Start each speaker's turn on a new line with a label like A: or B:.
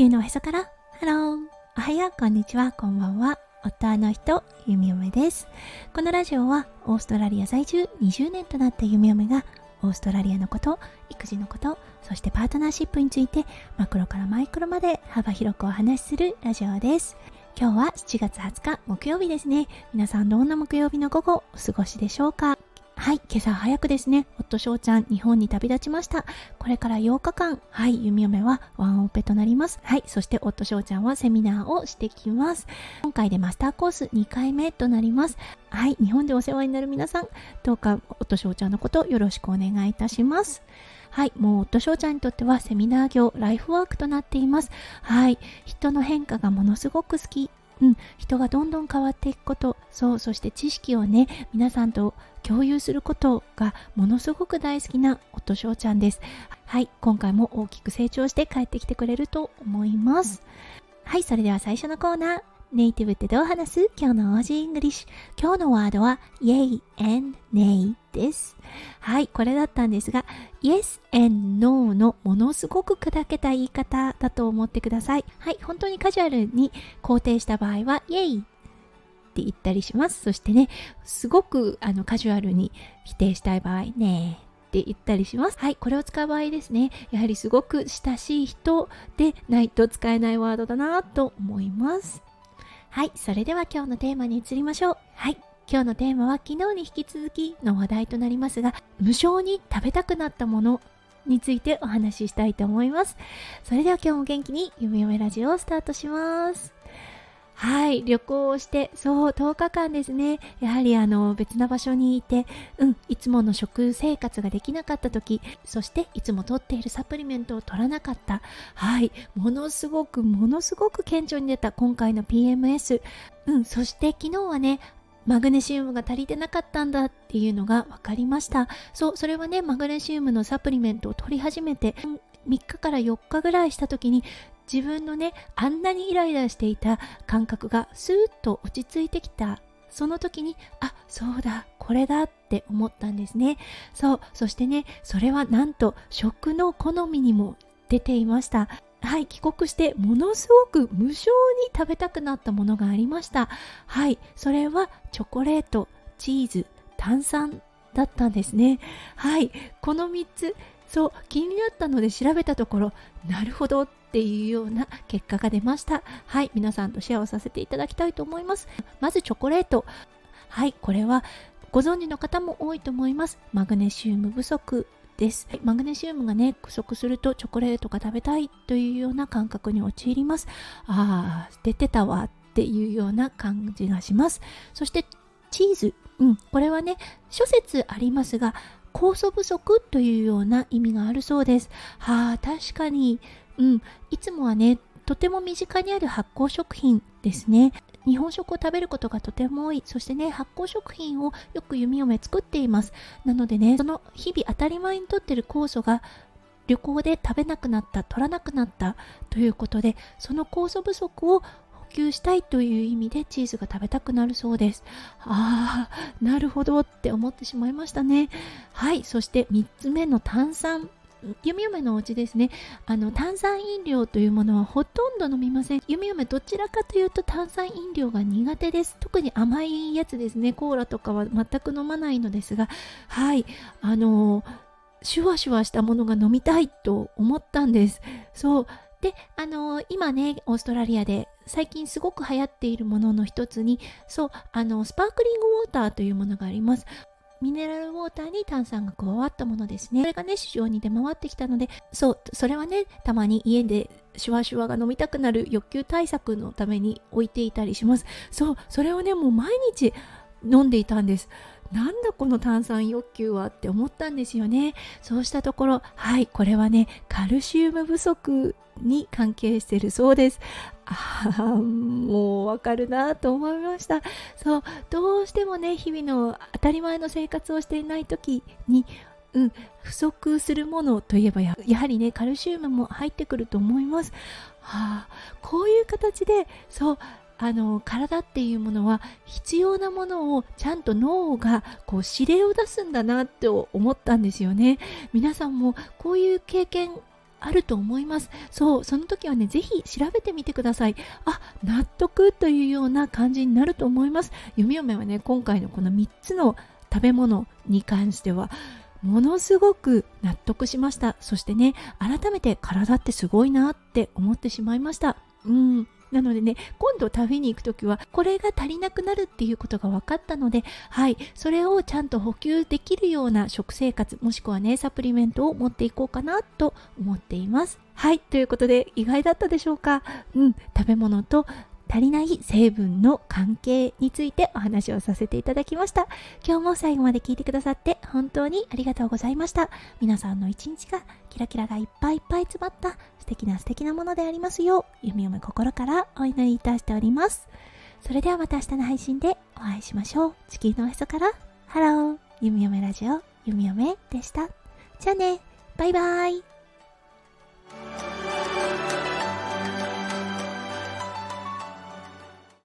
A: 地球のおへそから。ハロー。おはよう。こんにちは。こんばんは。夫の人ゆみおめです。このラジオはオーストラリア在住20年となったゆみおめがオーストラリアのこと育児のことそしてパートナーシップについてマクロからマイクロまで幅広くお話しするラジオです。今日は7月20日木曜日ですね。皆さんどんな木曜日の午後お過ごしでしょうか？はい、今朝早くですね、夫翔ちゃん、日本に旅立ちました。これから8日間、はい、弓嫁はワンオペとなります。はい、そして夫翔ちゃんはセミナーをしてきます。今回でマスターコース2回目となります。はい、日本でお世話になる皆さん、どうか夫翔ちゃんのことよろしくお願いいたします。はい、もう夫翔ちゃんにとってはセミナー業、ライフワークとなっています。はい、人の変化がものすごく好き。うん、人がどんどん変わっていくこと、そう、そして知識をね、皆さんと共有することがものすごく大好きな夫翔ちゃんです。はい、今回も大きく成長して帰ってきてくれると思います。はい、それでは最初のコーナー。ネイティブってどう話す？今日の Aussie English。今日のワードは Yay and Nay です。はい、これだったんですが、Yes and No のものすごく砕けた言い方だと思ってください。はい、本当にカジュアルに肯定した場合は Yay って言ったりします。そしてね、すごくあのカジュアルに否定したい場合、ねって言ったりします。はい、これを使う場合ですね、やはりすごく親しい人でないと使えないワードだなと思います。はい、それでは今日のテーマに移りましょう。はい、今日のテーマは昨日に引き続きの話題となりますが、無性に食べたくなったものについてお話ししたいと思います。それでは今日も元気にゆめゆめラジオをスタートします。はい、旅行をして、そう、10日間ですね。やはりあの、別な場所にいて、うん、いつもの食生活ができなかった時、そしていつも取っているサプリメントを取らなかった。はい、ものすごく、ものすごく顕著に出た今回の PMS。うん、そして昨日はね、マグネシウムが足りてなかったんだっていうのが分かりました。そう、それはね、マグネシウムのサプリメントを取り始めて、3日から4日ぐらいした時に自分のねあんなにイライラしていた感覚がスーッと落ち着いてきた。その時にあそうだこれだって思ったんですね。そうそしてねそれはなんと食の好みにも出ていました。はい帰国してものすごく無償に食べたくなったものがありました。はいそれはチョコレートチーズ炭酸だったんですね。はいこの3つそう気になったので調べたところなるほどっていうような結果が出ました。はい皆さんとシェアをさせていただきたいと思います。まずチョコレート。はいこれはご存知の方も多いと思います。マグネシウム不足です。マグネシウムがね不足するとチョコレートが食べたいというような感覚に陥ります。ああ出てたわっていうような感じがします。そしてチーズ。うん、これはね諸説ありますが酵素不足というような意味があるそうです。はあ、確かに、うん、いつもはね、とても身近にある発酵食品ですね。日本食を食べることがとても多い。そしてね、発酵食品をよく弓嫁作っています。なのでね、その日々当たり前にとってる酵素が旅行で食べなくなった、取らなくなったということで、その酵素不足を給したいという意味でチーズが食べたくなるそうです。ああ、なるほどって思ってしまいましたね。はい、そして3つ目の炭酸。弓嫁のお家ですねあの炭酸飲料というものはほとんど飲みません弓嫁どちらかというと炭酸飲料が苦手です特に甘いやつですねコーラとかは全く飲まないのですがはいあのシュワシュワしたものが飲みたいと思ったんですそうで、あのー、今ね、オーストラリアで最近すごく流行っているものの一つに、そう、あの、スパークリングウォーターというものがあります。ミネラルウォーターに炭酸が加わったものですね。それがね、市場に出回ってきたので、そう、それはね、たまに家でシュワシュワが飲みたくなる欲求対策のために置いていたりします。そう、それをね、もう毎日飲んでいたんです。なんだこの炭酸欲求はって思ったんですよね。そうしたところ、はい、これはね、カルシウム不足に関係してるそうです。ああ、もうわかるなと思いました。そう、どうしてもね、日々の当たり前の生活をしていない時に、うん、不足するものといえばやはりねカルシウムも入ってくると思います。はあ、こういう形でそうあの体っていうものは必要なものをちゃんと脳がこう指令を出すんだなって思ったんですよね皆さんもこういう経験あると思います。そうその時はねぜひ調べてみてください。あ納得というような感じになると思います。弓嫁はね今回のこの3つの食べ物に関してはものすごく納得しました。そしてね改めて体ってすごいなって思ってしまいました。うん。なのでね、今度旅に行くときは、これが足りなくなるっていうことが分かったので、はい、それをちゃんと補給できるような食生活、もしくはね、サプリメントを持っていこうかなと思っています。はい、ということで、意外だったでしょうか？うん、食べ物と足りない成分の関係についてお話をさせていただきました。今日も最後まで聞いてくださって本当にありがとうございました。皆さんの一日がキラキラがいっぱいいっぱい詰まった素敵な素敵なものでありますよう、弓嫁心からお祈りいたしております。それではまた明日の配信でお会いしましょう。地球のおへそから、ハロー、弓嫁ラジオ、弓嫁でした。じゃあね、バイバイ。